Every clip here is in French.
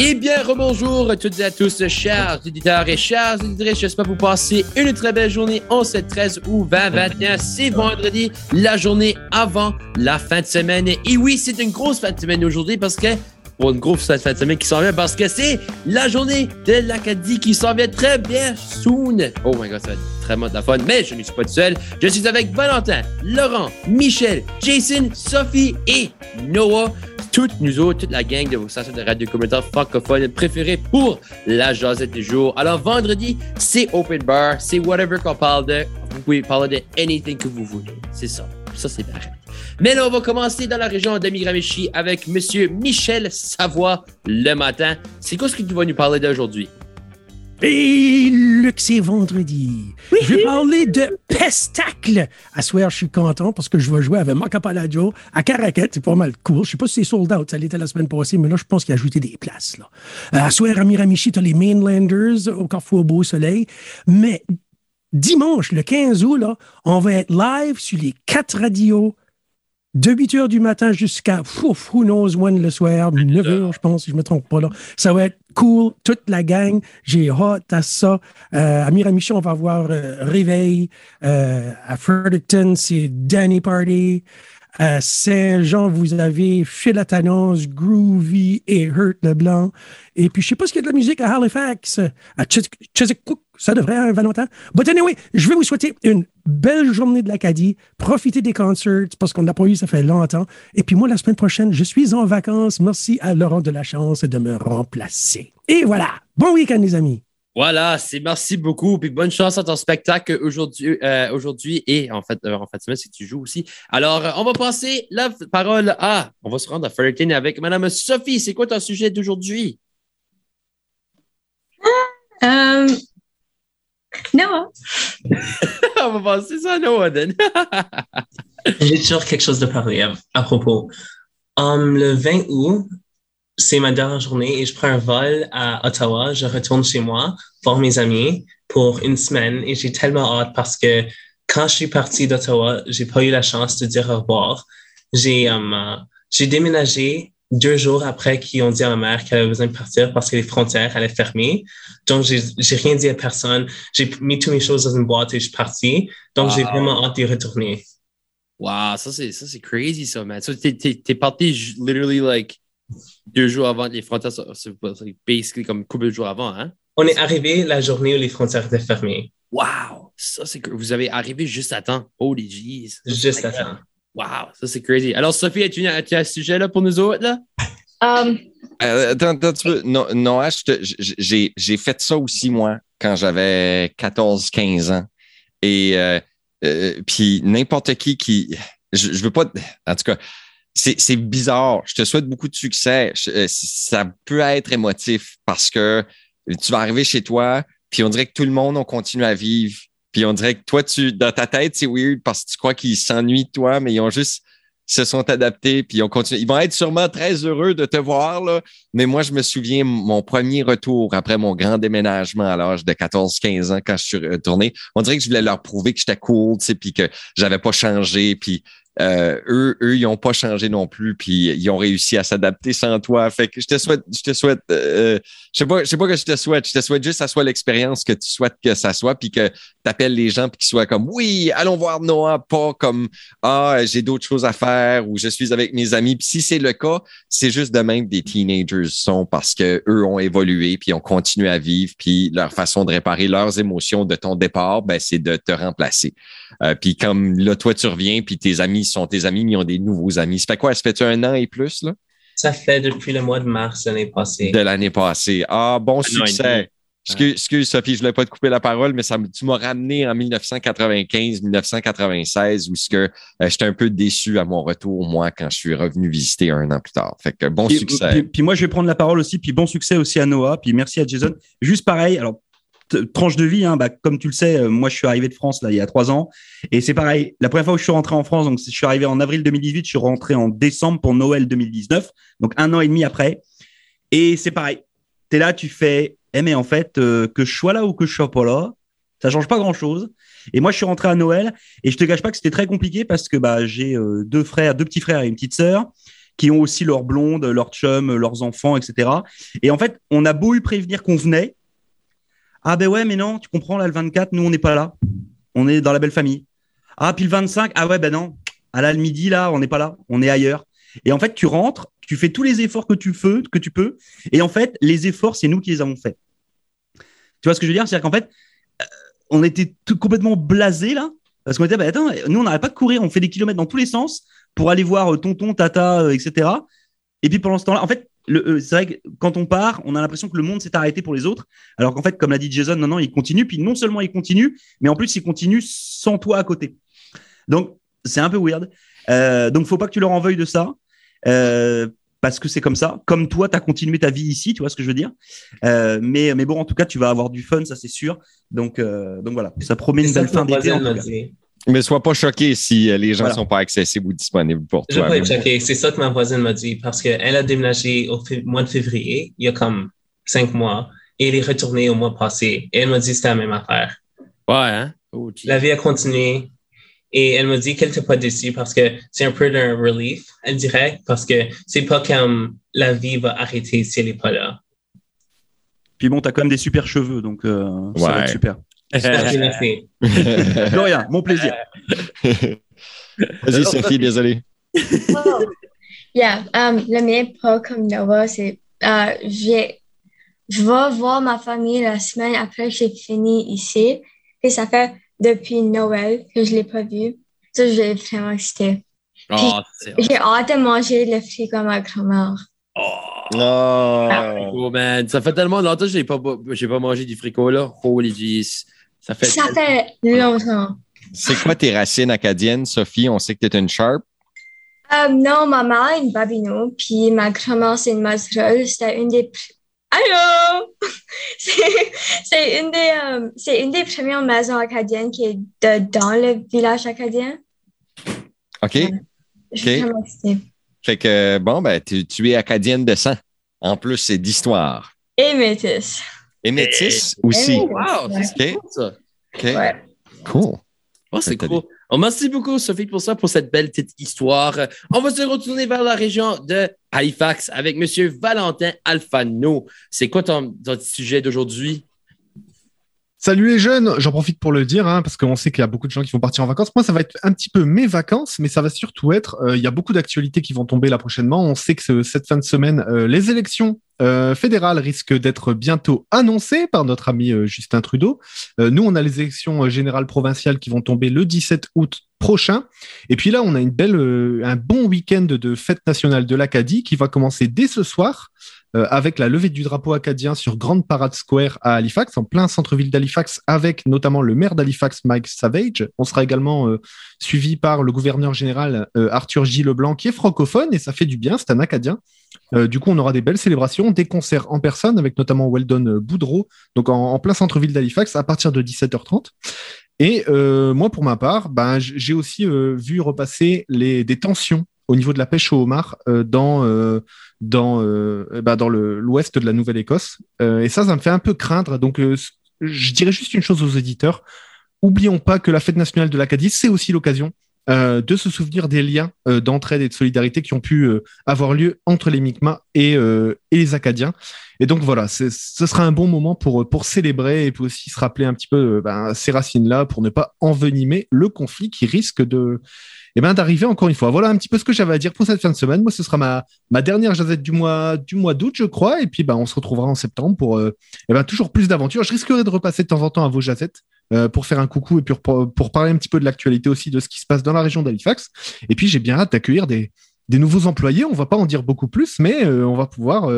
Eh bien, rebonjour à toutes et à tous, chers auditeurs et chers auditrices. J'espère que vous passez une très belle journée en 7, 13 ou 20, 21. C'est vendredi, la journée avant la fin de semaine. Et oui, c'est une grosse fin de semaine aujourd'hui parce que pour une grosse fin de semaine qui s'en vient parce que c'est la journée de l'Acadie qui s'en vient très bien soon. Oh my god, ça va être très de la fun. Mais je ne suis pas tout seul. Je suis avec Valentin, Laurent, Michel, Jason, Sophie et Noah toutes nous autres, toute la gang de vos stations de radio communautaire francophones préférées pour la jasette du jour. Alors, vendredi, c'est open bar, c'est whatever qu'on parle de. Vous pouvez parler de anything que vous voulez. C'est ça. Ça, c'est pareil. Mais là, on va commencer dans la région de Miramichi avec Monsieur Michel Savoie le matin. C'est quoi ce que tu vas nous parler d'aujourd'hui? Et Luc, c'est vendredi. Je vais parler de Pestacle. À soir, je suis content parce que je vais jouer avec Macapaladio à Caracat. C'est pas mal cool. Je sais pas si c'est sold out. Ça l'était la semaine passée, mais là, je pense qu'il a ajouté des places. Là. Euh, à soir, à Miramichi, tu as les Mainlanders au Carrefour Beau Soleil. Mais dimanche, le 15 août, là, on va être live sur les quatre radios de 8 heures du matin jusqu'à who knows when le soir, 9 heures, je pense, si je me trompe pas là. Ça va être cool, toute la gang. J'ai hâte à ça. Euh, à Miramichi, on va avoir euh, Réveil. Euh, à Fredericton, c'est Danny Party. À Saint-Jean, vous avez Philatanos, Groovy et Hurt Leblanc. Et puis, je sais pas ce qu'il y a de la musique à Halifax. À Chesapeake, ça devrait, un Valentin. But anyway, je vais vous souhaiter une belle journée de l'Acadie. Profitez des concerts parce qu'on n'a pas eu, ça fait longtemps. Et puis moi, la semaine prochaine, je suis en vacances. Merci à Laurent de la chance de me remplacer. Et voilà. Bon week-end, les amis. Voilà, c'est merci beaucoup. Puis bonne chance à ton spectacle aujourd'hui, euh, aujourd'hui et en fait, euh, en fait, si tu joues aussi. Alors, on va passer la parole à, on va se rendre à Fullerton avec Madame Sophie. C'est quoi ton sujet d'aujourd'hui? Euh, Noah. On va passer ça à Noah, J'ai toujours quelque chose de parler à, propos. Um, le 20 août, c'est ma dernière journée et je prends un vol à Ottawa. Je retourne chez moi voir mes amis pour une semaine et j'ai tellement hâte parce que quand je suis parti d'Ottawa, j'ai pas eu la chance de dire au revoir. J'ai um, j'ai déménagé deux jours après qu'ils ont dit à ma mère qu'elle avait besoin de partir parce que les frontières allaient fermer. Donc, j'ai rien dit à personne. J'ai mis toutes mes choses dans une boîte et je suis parti. Donc, j'ai vraiment hâte d'y retourner. Wow, ça c'est, ça c'est crazy, ça, man. So, t'es, t'es, parti literally like deux jours avant les frontières, c'est basically comme couple de jours avant, hein? On est arrivé la journée où les frontières étaient fermées. Wow! Ça, c'est que vous avez arrivé juste à temps. Holy jeez. Juste à temps. Wow, ça c'est crazy. Alors, Sophie, as-tu, as un sujet là pour nous autres? Là? Um... Euh, attends, attends, tu veux. Non, non j'ai, j'ai fait ça aussi, moi, quand j'avais 14-15 ans. Et euh, euh, puis n'importe qui qui. Je, je veux pas. En tout cas, c'est, c'est bizarre. Je te souhaite beaucoup de succès. ça peut être émotif parce que tu vas arriver chez toi, puis on dirait que tout le monde, on continue à vivre puis on dirait que toi, tu, dans ta tête, c'est weird parce que tu crois qu'ils s'ennuient de toi, mais ils ont juste se sont adaptés, puis ils ont continué. Ils vont être sûrement très heureux de te voir, là. Mais moi, je me souviens, mon premier retour après mon grand déménagement à l'âge de 14-15 ans, quand je suis retourné, on dirait que je voulais leur prouver que j'étais cool, tu sais, puis que j'avais pas changé, puis euh, eux, eux, ils n'ont pas changé non plus, puis ils ont réussi à s'adapter sans toi. Fait que je te souhaite, je te souhaite, euh, je sais pas, je sais pas que je te souhaite, je te souhaite juste que ça soit l'expérience que tu souhaites que ça soit, puis que tu appelles les gens, puis qu'ils soient comme, oui, allons voir Noah, pas comme, ah, j'ai d'autres choses à faire ou je suis avec mes amis. Puis si c'est le cas, c'est juste de même que des teenagers sont parce que eux ont évolué, puis ont continué à vivre, puis leur façon de réparer leurs émotions de ton départ, ben, c'est de te remplacer. Euh, puis comme là, toi, tu reviens, puis tes amis sont tes amis, mais ils ont des nouveaux amis. Ça fait quoi? Ça fait-tu un an et plus, là? Ça fait depuis le mois de mars de l'année passée. De l'année passée. Ah, bon succès. Excuse, excuse, Sophie, je voulais pas te couper la parole, mais ça, tu m'as ramené en 1995-1996 où ce que euh, j'étais un peu déçu à mon retour, moi, quand je suis revenu visiter un an plus tard. Fait que bon succès. Puis, moi, je vais prendre la parole aussi, puis bon succès aussi à Noah, puis merci à Jason. Juste pareil, alors tranche de vie, hein, bah, comme tu le sais, euh, moi je suis arrivé de France là il y a trois ans et c'est pareil. La première fois où je suis rentré en France, donc je suis arrivé en avril 2018, je suis rentré en décembre pour Noël 2019, donc un an et demi après. Et c'est pareil. Tu es là, tu fais, eh mais en fait euh, que je sois là ou que je sois pas là, ça change pas grand chose. Et moi je suis rentré à Noël et je te cache pas que c'était très compliqué parce que bah j'ai euh, deux frères, deux petits frères et une petite sœur qui ont aussi leurs blondes, leurs chums, leurs enfants, etc. Et en fait, on a beau eu prévenir qu'on venait. Ah ben ouais, mais non, tu comprends, là, le 24, nous, on n'est pas là. On est dans la belle famille. Ah, puis le 25, ah ouais, ben non. À la midi, là, on n'est pas là. On est ailleurs. Et en fait, tu rentres, tu fais tous les efforts que tu peux, que tu peux. Et en fait, les efforts, c'est nous qui les avons faits. Tu vois ce que je veux dire? C'est-à-dire qu'en fait, euh, on était tout complètement blasés là. Parce qu'on était, bah, attends, nous, on n'arrête pas de courir, on fait des kilomètres dans tous les sens pour aller voir euh, tonton, tata, euh, etc. Et puis pendant ce temps-là, en fait, c'est vrai que quand on part, on a l'impression que le monde s'est arrêté pour les autres. Alors qu'en fait, comme l'a dit Jason, non, non, il continue. Puis non seulement il continue, mais en plus, il continue sans toi à côté. Donc, c'est un peu weird. Euh, donc, faut pas que tu leur en veuilles de ça. Euh, parce que c'est comme ça. Comme toi, tu as continué ta vie ici, tu vois ce que je veux dire. Euh, mais, mais bon, en tout cas, tu vas avoir du fun, ça c'est sûr. Donc, euh, donc voilà, ça promet une belle fin d'été. Mais sois pas choqué si les gens ne sont pas accessibles ou disponibles pour toi. Je vais pas être choqué. C'est ça que ma voisine m'a dit parce qu'elle a déménagé au mois de février, il y a comme cinq mois, et elle est retournée au mois passé. Et elle m'a dit que c'était la même affaire. Ouais, hein? Oh, la vie a continué. Et elle me dit qu'elle n'était pas déçue parce que c'est un peu d'un relief, elle dirait, parce que c'est pas comme la vie va arrêter si elle n'est pas là. Puis bon, tu as quand même des super cheveux, donc euh, ça va être super. Rien, mon plaisir. Vas-y, Sophie, désolé. Oh. Yeah, um, le mien, pas comme Nova, c'est. Uh, je vais voir ma famille la semaine après que j'ai fini ici. Et ça fait depuis Noël que je ne l'ai pas vu. Ça, j'ai vraiment excité. Oh, j'ai hâte de manger le frigo à ma grand-mère. Oh, oh man. Ça fait tellement longtemps que je n'ai pas, pas mangé du fricot, là. Holy jeez. Ça fait, ça fait longtemps. C'est quoi tes racines acadiennes, Sophie? On sait que tu es une sharp. Euh, non, ma mère est une babino, puis ma grand-mère, c'est une mazerole. C'était une des Allô! c'est une, des, euh, c'est une des premières maisons acadiennes qui est de, dans le village acadien. OK. OK. Fait que, bon, ben, tu, tu, es acadienne de sang. En plus, c'est d'histoire. Et métis. Et métis aussi. wow, c'est cool, ça. OK. Cool. Oh, c'est cool. Oh, merci beaucoup, Sophie, pour ça, pour cette belle petite histoire. On va se retourner vers la région de Halifax avec M. Valentin Alfano. C'est quoi ton, sujet d'aujourd'hui? Salut les jeunes, j'en profite pour le dire, hein, parce qu'on sait qu'il y a beaucoup de gens qui vont partir en vacances. Moi, ça va être un petit peu mes vacances, mais ça va surtout être, euh, il y a beaucoup d'actualités qui vont tomber là prochainement. On sait que cette fin de semaine, euh, les élections euh, fédérales risquent d'être bientôt annoncées par notre ami Justin Trudeau. nous, on a les élections générales provinciales qui vont tomber le 17 août prochain. Et puis là, on a une belle, un bon week-end de fête nationale de l'Acadie qui va commencer dès ce soir. Euh, avec la levée du drapeau acadien sur Grande Parade Square à Halifax, en plein centre-ville d'Halifax, avec notamment le maire d'Halifax, Mike Savage. On sera également euh, suivi par le gouverneur général euh, Arthur J. Leblanc, qui est francophone, et ça fait du bien, c'est un Acadien. du coup, on aura des belles célébrations, des concerts en personne, avec notamment Weldon Boudreau, donc en, plein centre-ville d'Halifax, à partir de 17h30. Et moi, pour ma part, ben, j'ai aussi vu repasser les, des tensions au niveau de la pêche au homard dans dans, euh, bah, dans l'ouest de la Nouvelle-Écosse. Euh, et ça, ça me fait un peu craindre. Donc, euh, je dirais juste une chose aux éditeurs. Oublions pas que la fête nationale de l'Acadie, c'est aussi l'occasion de se souvenir des liens d'entraide et de solidarité qui ont pu avoir lieu entre les Mi'kmaq et, les Acadiens. Et donc voilà, ce sera un bon moment pour, célébrer et puis aussi se rappeler un petit peu ben, ces racines-là pour ne pas envenimer le conflit qui risque de, eh ben, d'arriver encore une fois. Voilà un petit peu ce que j'avais à dire pour cette fin de semaine. Moi, ce sera ma, dernière jazette du mois, d'août, je crois. Et puis, ben, on se retrouvera en septembre pour euh, eh ben, toujours plus d'aventures. Je risquerai de repasser de temps en temps à vos jazettes euh, pour faire un coucou et pour, parler un petit peu de l'actualité aussi de ce qui se passe dans la région d'Halifax. Et puis, j'ai bien hâte d'accueillir des, nouveaux employés. On va pas en dire beaucoup plus, mais euh, on va pouvoir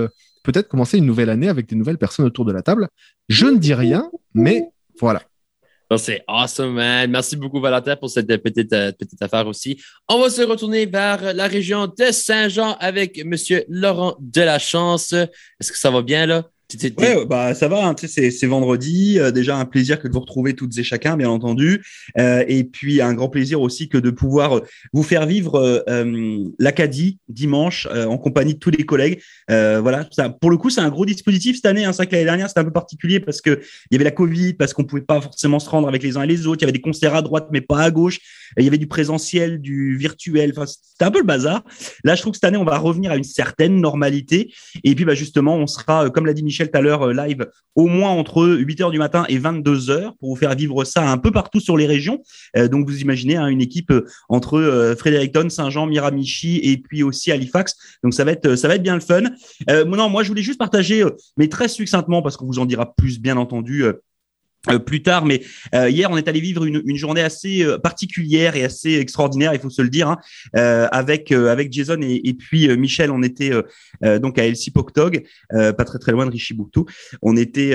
peut-être commencer une nouvelle année avec des nouvelles personnes autour de la table. Je ne dis rien, mais voilà. C'est awesome, man. Merci beaucoup, Valentin, pour cette petite, euh, petite affaire aussi. On va se retourner vers la région de Saint-Jean avec M. Laurent Delachance. Est-ce que ça va bien, là? Ouais, bah ça va. Hein, c'est vendredi. Euh, déjà un plaisir que de vous retrouver toutes et chacun, bien entendu. Euh, et puis un grand plaisir aussi que de pouvoir euh, vous faire vivre l'Acadie dimanche en compagnie de tous les collègues. voilà. Ça, pour le coup, c'est un gros dispositif cette année. Hein, c'est vrai que l'année dernière c'était un peu particulier parce que il y avait la Covid, parce qu'on pouvait pas forcément se rendre avec les uns et les autres. Il y avait des concerts à droite mais pas à gauche. il y avait du présentiel, du virtuel. Enfin, c'était un peu le bazar. Là, je trouve que cette année on va revenir à une certaine normalité. Et puis bah justement, on sera, comme l'a dit Michel tout à l'heure euh, live au moins entre 8 h du matin et 22 h pour vous faire vivre ça un peu partout sur les régions. Euh, donc vous imaginez hein, une équipe euh, entre Fredericton, Saint-Jean, Miramichi et puis aussi Halifax. Donc ça va être ça va être bien le fun. non, moi je voulais juste partager, mais très succinctement parce qu'on vous en dira plus bien entendu euh, plus tard, mais euh, hier on est allé vivre une, une journée assez euh, particulière et assez extraordinaire, il faut se le dire, hein, avec avec Jason et, et puis Michel. On était donc à Elsie Poctog, pas très très loin de Richibouctou. On était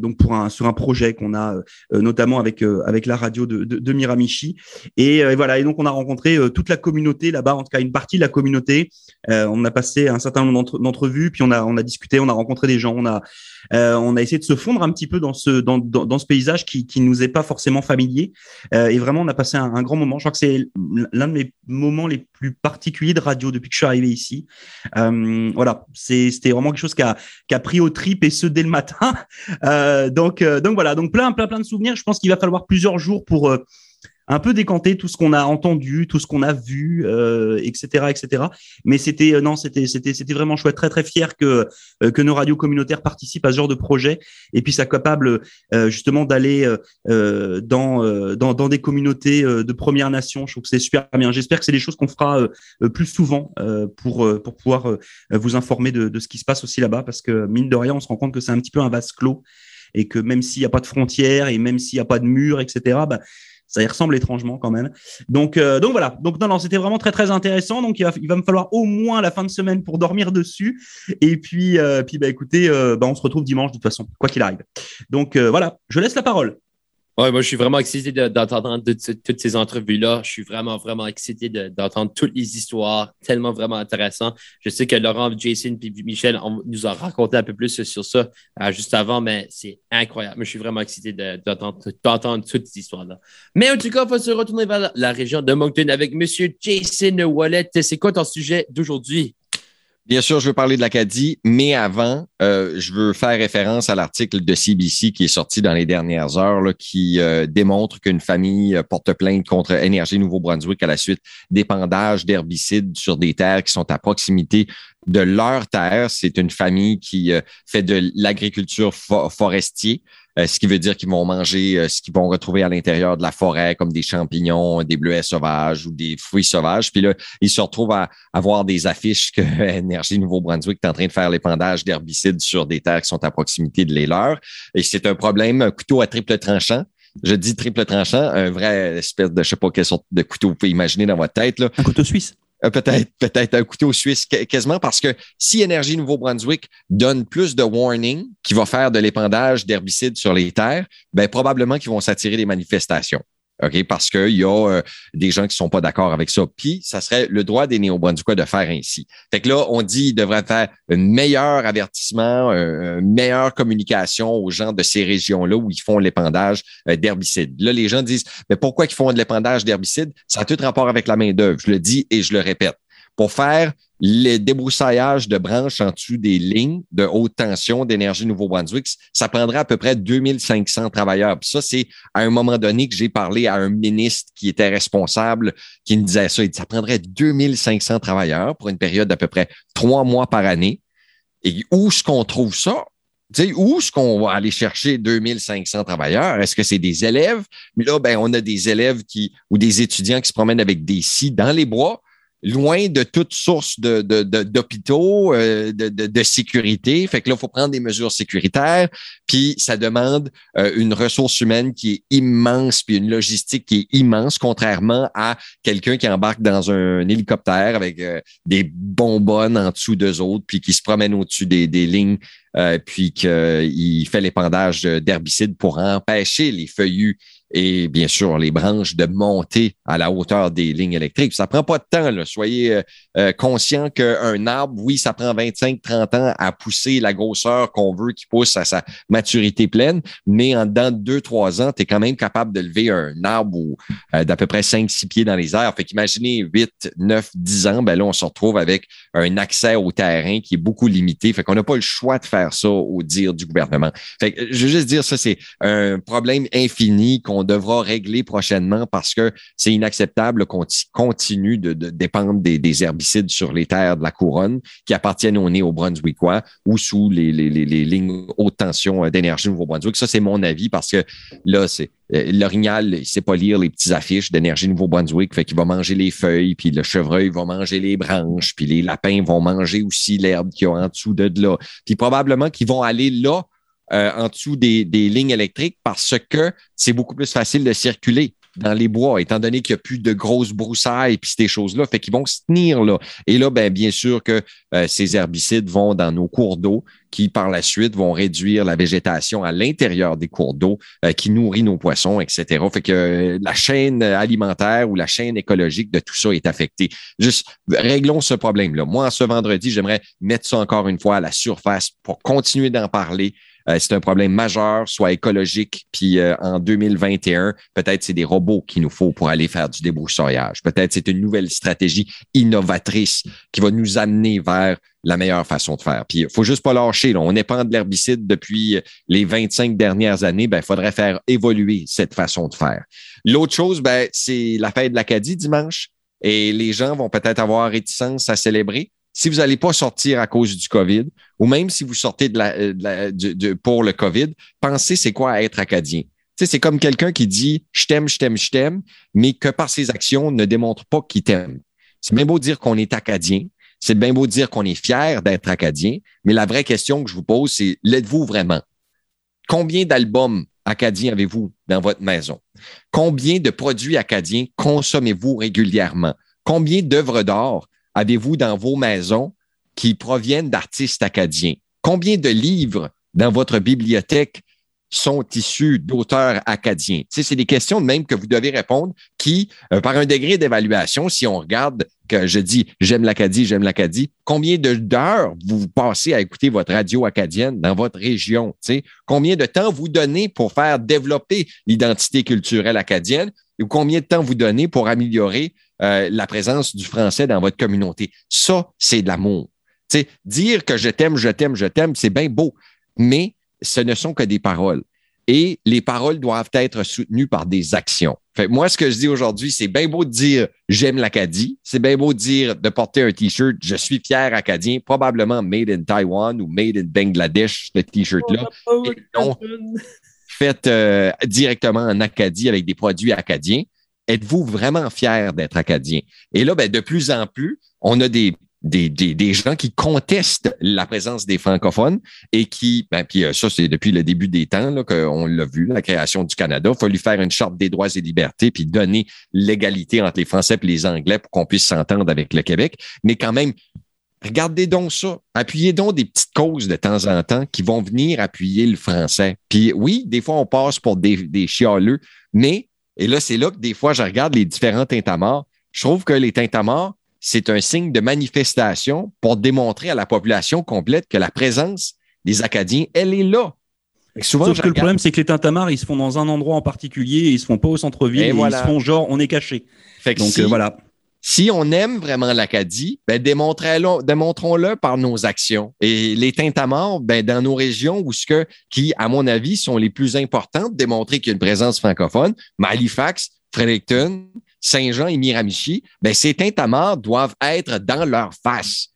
donc pour un sur un projet qu'on a notamment avec avec la radio de, de, de Miramichi et, voilà. Et donc on a rencontré toute la communauté là-bas, en tout cas une partie de la communauté. on a passé un certain nombre d'entrevues, puis on a on a discuté, on a rencontré des gens, on a on a essayé de se fondre un petit peu dans ce dans dans, ce paysage qui, qui nous est pas forcément familier. Euh, et vraiment, on a passé un, grand moment. Je crois que c'est l'un de mes moments les plus particuliers de radio depuis que je suis arrivé ici. Euh, voilà, c'était vraiment quelque chose qui a, pris au trip et ce dès le matin. Euh, donc, voilà, donc plein, plein, plein de souvenirs. Je pense qu'il va falloir plusieurs jours pour un peu décanter tout ce qu'on a entendu, tout ce qu'on a vu, euh, etc., etc. Mais c'était euh, non, c'était c'était c'était vraiment chouette, très très fier que euh, que nos radios communautaires participent à ce genre de projet et puis ça capable euh, justement d'aller euh, dans, dans dans des communautés de Première Nation. Je trouve que c'est super bien. J'espère que c'est des choses qu'on fera plus souvent pour pour pouvoir vous informer de, de ce qui se passe aussi là-bas parce que mine de rien, on se rend compte que c'est un petit peu un vase clos et que même s'il n'y a pas de frontières et même s'il n'y a pas de murs, etc. ça y ressemble étrangement quand même. Donc, euh, donc voilà. Donc non, non, c'était vraiment très très intéressant. Donc il va, il va me falloir au moins la fin de semaine pour dormir dessus. Et puis, euh, puis bah écoutez, euh, bah, on se retrouve dimanche de toute façon, quoi qu'il arrive. Donc voilà, je laisse la parole. Ouais, moi, je suis vraiment excité d'entendre toutes ces entrevues-là. Je suis vraiment, vraiment excité d'entendre toutes les histoires. Tellement, vraiment intéressant. Je sais que Laurent, Jason et Michel nous a raconté un peu plus sur ça euh, juste avant, mais c'est incroyable. Moi, je suis vraiment excité d'entendre toutes ces histoires-là. Mais en tout cas, il faut se retourner vers la région de Moncton avec Monsieur Jason Wallet. C'est quoi ton sujet d'aujourd'hui? Bien sûr, je veux parler de l'Acadie, mais avant, euh, je veux faire référence à l'article de CBC qui est sorti dans les dernières heures, qui euh, démontre qu'une famille euh, porte plainte contre Énergie Nouveau-Brunswick à la suite d'épandage d'herbicides sur des terres qui sont à proximité de leur terre. C'est une famille qui fait de l'agriculture forestier. Euh, ce qui veut dire qu'ils vont manger euh, ce qu'ils vont retrouver à l'intérieur de la forêt, comme des champignons, des bleuets sauvages ou des fruits sauvages. Puis là, ils se retrouvent à avoir des affiches que Énergie Nouveau-Brunswick est en train de faire l'épandage d'herbicides sur des terres qui sont à proximité de les leurs. Et c'est un problème, un couteau à triple tranchant. Je dis triple tranchant, un vrai espèce de, je sais pas quelle sorte de couteau vous pouvez imaginer dans votre tête. Là. Un couteau suisse. Euh, peut-être peut-être un couteau suisse quasiment parce que si Énergie Nouveau-Brunswick donne plus de warning qui va faire de l'épandage d'herbicides sur les terres, ben probablement qu'ils vont s'attirer des manifestations. OK? Parce qu'il y a euh, des gens qui sont pas d'accord avec ça. Puis, ça serait le droit des néo-brunswickois de faire ainsi. Fait que là, on dit qu'il devrait faire un meilleur avertissement, une meilleure communication aux gens de ces régions-là où ils font l'épandage euh, d'herbicides. Là, les gens disent, mais pourquoi ils font de l'épandage d'herbicides? Ça a tout rapport avec la main-d'œuvre. Je le dis et je le répète. Pour faire les débroussaillage de branches en dessous des lignes de haute tension d'énergie Nouveau-Brunswick, ça prendrait à peu près 2500 travailleurs. Puis ça, c'est à un moment donné que j'ai parlé à un ministre qui était responsable, qui me disait ça. Il dit, ça prendrait 2500 travailleurs pour une période d'à peu près trois mois par année. Et où est-ce qu'on trouve ça? sais, où est-ce qu'on va aller chercher 2500 travailleurs? Est-ce que c'est des élèves? Mais là, ben, on a des élèves qui, ou des étudiants qui se promènent avec des scies dans les bois loin de toute source de, d'hôpitaux, euh, de, de, sécurité. Fait que là, il faut prendre des mesures sécuritaires, puis ça demande euh, une ressource humaine qui est immense, puis une logistique qui est immense, contrairement à quelqu'un qui embarque dans un hélicoptère avec euh, des bonbonnes en dessous d'eux autres, puis qui se promène au-dessus des, des lignes, puis qu'il fait l'épandage d'herbicides pour empêcher les feuillus et bien sûr les branches de monter à la hauteur des lignes électriques. Ça prend pas de temps. Là. Soyez euh, euh, conscient qu'un arbre, oui, ça prend 25-30 ans à pousser la grosseur qu'on veut qu'il pousse à sa maturité pleine, mais en dedans de 2-3 ans, tu es quand même capable de lever un arbre euh, d'à peu près 5-6 pieds dans les airs. Fait qu'imaginez 8, 9, 10 ans, ben là, on se retrouve avec un accès au terrain qui est beaucoup limité. Fait qu'on n'a pas le choix de faire ça au dire du gouvernement. Fait que je veux juste dire ça, c'est un problème infini qu'on devra régler prochainement parce que c'est inacceptable qu'on continue de, dépendre des, herbicides sur les terres de la couronne qui appartiennent au néo-brunswickois ou sous les, lignes haute tension d'énergie Nouveau-Brunswick. Ça, c'est mon avis parce que là, c'est euh, l'orignal, il sait pas lire les petites affiches d'énergie Nouveau-Brunswick, fait qu'il va manger les feuilles, puis le chevreuil va manger les branches, puis les lapins vont manger aussi l'herbe qu'il y a en dessous de là. Puis probablement qu'ils vont aller là euh, en dessous des, des, lignes électriques parce que c'est beaucoup plus facile de circuler dans les bois, étant donné qu'il n'y a plus de grosses broussailles puis ces choses-là, fait qu'ils vont se tenir là. Et là, ben, bien sûr que euh, ces herbicides vont dans nos cours d'eau qui, par la suite, vont réduire la végétation à l'intérieur des cours d'eau euh, qui nourrit nos poissons, etc. Fait que euh, la chaîne alimentaire ou la chaîne écologique de tout ça est affectée. Juste, réglons ce problème-là. Moi, ce vendredi, j'aimerais mettre ça encore une fois à la surface pour continuer d'en parler, euh, c'est un problème majeur, soit écologique, puis euh, en 2021, peut-être c'est des robots qu'il nous faut pour aller faire du débroussaillage. Peut-être c'est une nouvelle stratégie innovatrice qui va nous amener vers la meilleure façon de faire. Puis il faut juste pas lâcher. Là. On épand de l'herbicide depuis les 25 dernières années. Ben, il faudrait faire évoluer cette façon de faire. L'autre chose, ben, c'est la fête de l'Acadie dimanche. Et les gens vont peut-être avoir réticence à célébrer si vous n'allez pas sortir à cause du COVID, ou même si vous sortez de pour le COVID, pensez c'est quoi être acadien. c'est comme quelqu'un qui dit je t'aime, je t'aime, je t'aime, mais que par ses actions ne démontre pas qu'il t'aime. C'est bien beau dire qu'on est acadien, c'est bien beau dire qu'on est fier d'être acadien, mais la vraie question que je vous pose, c'est l'êtes-vous vraiment? Combien d'albums acadiens avez-vous dans votre maison? Combien de produits acadiens consommez-vous régulièrement? Combien d'œuvres d'art avez-vous dans vos maisons qui proviennent d'artistes acadiens? Combien de livres dans votre bibliothèque sont issus d'auteurs acadiens? Tu sais, c'est des questions même que vous devez répondre qui, euh, par un degré d'évaluation, si on regarde que je dis j'aime l'Acadie, j'aime l'Acadie, combien d'heures vous passez à écouter votre radio acadienne dans votre région? Tu? Combien de temps vous donnez pour faire développer l'identité culturelle acadienne ou combien de temps vous donnez pour améliorer euh, la présence du français dans votre communauté. Ça, c'est de l'amour. dire que je t'aime, je t'aime, je t'aime, c'est bien beau, mais ce ne sont que des paroles. Et les paroles doivent être soutenues par des actions. Fait, moi, ce que je dis aujourd'hui, c'est bien beau de dire j'aime l'Acadie. C'est bien beau de dire de porter un T-shirt je suis fier acadien, probablement made in Taiwan ou made in Bangladesh, ce T-shirt-là. fait euh, directement en Acadie avec des produits acadiens êtes-vous vraiment fier d'être acadien? Et là, ben, de plus en plus, on a des, des, des, gens qui contestent la présence des francophones et qui, ben, puis euh, ça, c'est depuis le début des temps qu'on l'a vu, la création du Canada. Il fallu faire une charte des droits et libertés puis donner l'égalité entre les Français et les Anglais pour qu'on puisse s'entendre avec le Québec. Mais quand même, regardez donc ça. Appuyez donc des petites causes de temps en temps qui vont venir appuyer le français. Puis oui, des fois, on passe pour des, des chialeux, mais et là, c'est là que des fois, je regarde les différents tintamars. Je trouve que les tintamars, c'est un signe de manifestation pour démontrer à la population complète que la présence des Acadiens, elle est là. Souvent, Sauf que le problème, c'est que les tintamars, ils se font dans un endroit en particulier, ils se font pas au centre-ville, ils se font genre, on est caché. Donc euh, voilà si on aime vraiment l'Acadie, ben démontrons-le par nos actions. Et les tintamars, ben dans nos régions où ce que, qui, à mon avis, sont les plus importantes, démontrer qu'il y a une présence francophone, Halifax, Fredericton, Saint-Jean et Miramichi, ben ces tintamars doivent être dans leur face.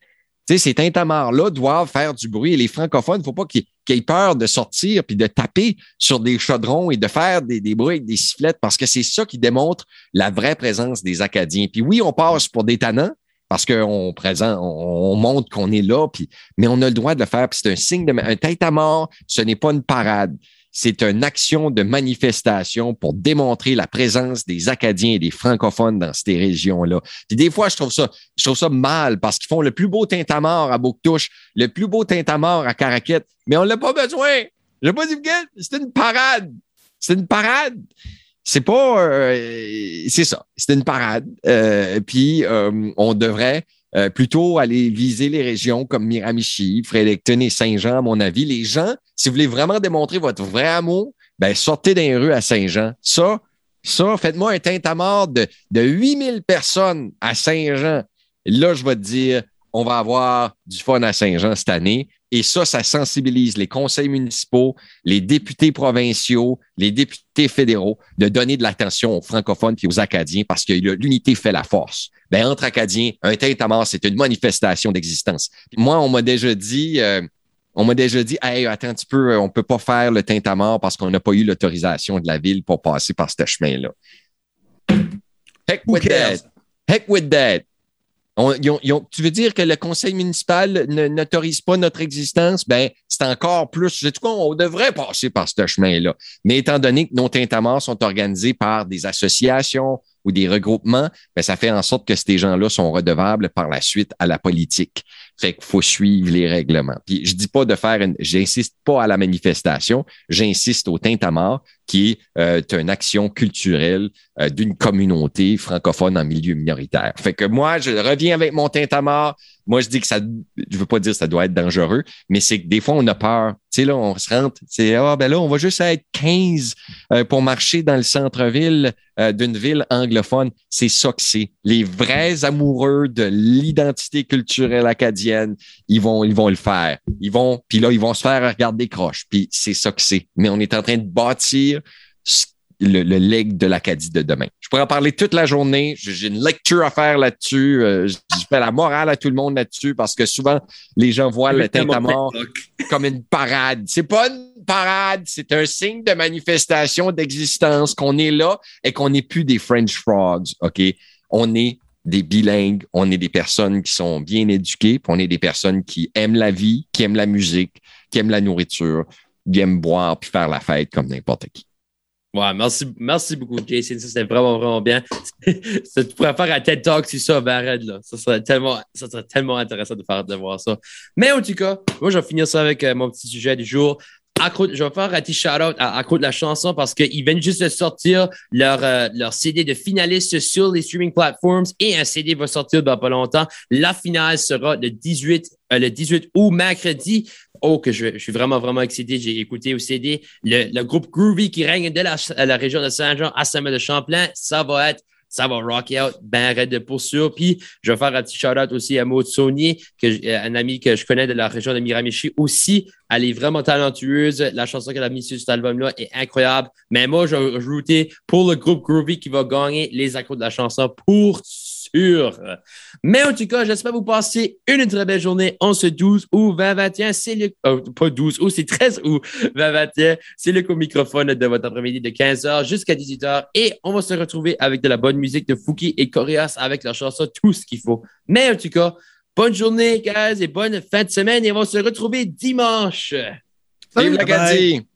Tu sais, ces tintamars-là doivent faire du bruit et les francophones, il ne faut pas qu'ils aient peur de sortir puis de taper sur des chaudrons et de faire des, des bruits avec des sifflettes parce que c'est ça qui démontre la vraie présence des Acadiens. Puis oui, on passe pour des tannants parce qu'on présente, on, montre qu'on est là, puis, mais on a le droit de le faire. Puis c'est un signe de un tête à mort, ce n'est pas une parade c'est une action de manifestation pour démontrer la présence des Acadiens et des francophones dans ces régions-là. Puis des fois, je trouve ça, je trouve ça mal parce qu'ils font le plus beau tintamarre à Bouctouche, le plus beau tintamarre à Caraquette, mais on l'a pas besoin. J'ai pas dit c'est une parade. C'est une parade. c'est pas. euh, c'est ça. C'est une parade. Euh, puis euh, on devrait euh, plutôt aller viser les régions comme Miramichi, Fredericton et Saint-Jean, à mon avis. Les gens, si vous voulez vraiment démontrer votre vrai amour, ben sortez dans les rues à Saint-Jean. Ça, ça, faites-moi un tintamarre de, de 8000 personnes à Saint-Jean. Là, je vais te dire, on va avoir du fun à Saint-Jean cette année. Et ça, ça sensibilise les conseils municipaux, les députés provinciaux, les députés fédéraux de donner de l'attention aux francophones et aux Acadiens parce que l'unité fait la force. Ben, entre Acadiens, un tintamarre, c'est une manifestation d'existence. Moi, on m'a déjà dit, euh, on m'a déjà dit, hey, attends un petit peu, on peut pas faire le tintamarre parce qu'on n'a pas eu l'autorisation de la ville pour passer par ce chemin-là. Heck with that. Heck with that. On- ils ont- ils ont- tu veux dire que le conseil municipal n'autorise pas notre existence? Ben, c'est encore plus. Je sais quoi, on devrait passer par ce chemin-là. Mais étant donné que nos tintamarres sont organisés par des associations ou des regroupements, ben, ça fait en sorte que ces gens-là sont redevables par la suite à la politique. Fait qu'il faut suivre les règlements. Puis je dis pas de faire une, j'insiste pas à la manifestation, j'insiste au tintamarre qui est euh, une action culturelle euh, d'une communauté francophone en milieu minoritaire. Fait que moi, je reviens avec mon tintamarre. Moi, je dis que ça, je veux pas dire que ça doit être dangereux, mais c'est que des fois, on a peur. Tu sais, là, on se rentre, c'est, ah, ben là, on va juste être 15 euh, pour marcher dans le centre-ville euh, d'une ville anglophone. C'est ça que c'est. Les vrais amoureux de l'identité culturelle acadienne, ils vont, ils vont le faire. Ils vont, puis là, ils vont se faire regarder croche. Puis c'est ça que c'est. Mais on est en train de bâtir le, le leg de l'Acadie de demain. Je pourrais en parler toute la journée. J'ai une lecture à faire là-dessus. Euh, je fais la morale à tout le monde là-dessus parce que souvent, les gens voient le tintamarre comme une parade. C'est pas une parade, c'est un signe de manifestation d'existence qu'on est là et qu'on n'est plus des French frogs, OK? On est des bilingues, on est des personnes qui sont bien éduquées, puis on est des personnes qui aiment la vie, qui aiment la musique, qui aiment la nourriture, qui aiment boire puis faire la fête comme n'importe qui. Ouais, merci, merci beaucoup, Jason. Ça, c'était vraiment, vraiment bien. Ça, tu pourrais faire un TED Talk sur ça, arrête, là. Ça serait tellement, ça serait tellement intéressant de faire, de voir ça. Mais en tout cas, moi, je vais finir ça avec euh, mon petit sujet du jour. Accro- je vais faire un petit shout-out à Accro de la chanson parce qu'ils viennent juste de sortir leur, euh, leur CD de finaliste sur les streaming platforms et un CD va sortir dans pas longtemps. La finale sera le 18, euh, le 18 août, mercredi. Oh, que je, je suis vraiment, vraiment excité. J'ai écouté au CD le, le groupe Groovy qui règne de la, la région de Saint-Jean à Saint-Mel-de-Champlain. Ça va être ça va rock out, ben raide de pour sûr. Puis, je vais faire un petit shout-out aussi à Maud Saunier, que, euh, un ami que je connais de la région de Miramichi aussi. Elle est vraiment talentueuse. La chanson qu'elle a mise sur cet album-là est incroyable. Mais moi, je vais rajouter pour le groupe Groovy qui va gagner les accros de la chanson pour sûr. Mais en tout cas, j'espère vous passer une très belle journée en ce 12 ou 20 21. C'est le, euh, pas 12 août, c'est 13 août 20 21. C'est le microphone de votre après-midi de 15h jusqu'à 18h. Et on va se retrouver avec de la bonne musique de Fouki et Coréas avec leur chanson Tout ce qu'il faut. Mais en tout cas, bonne journée, guys, et bonne fin de semaine. Et on va se retrouver dimanche. Vive Salut. l'Acadie!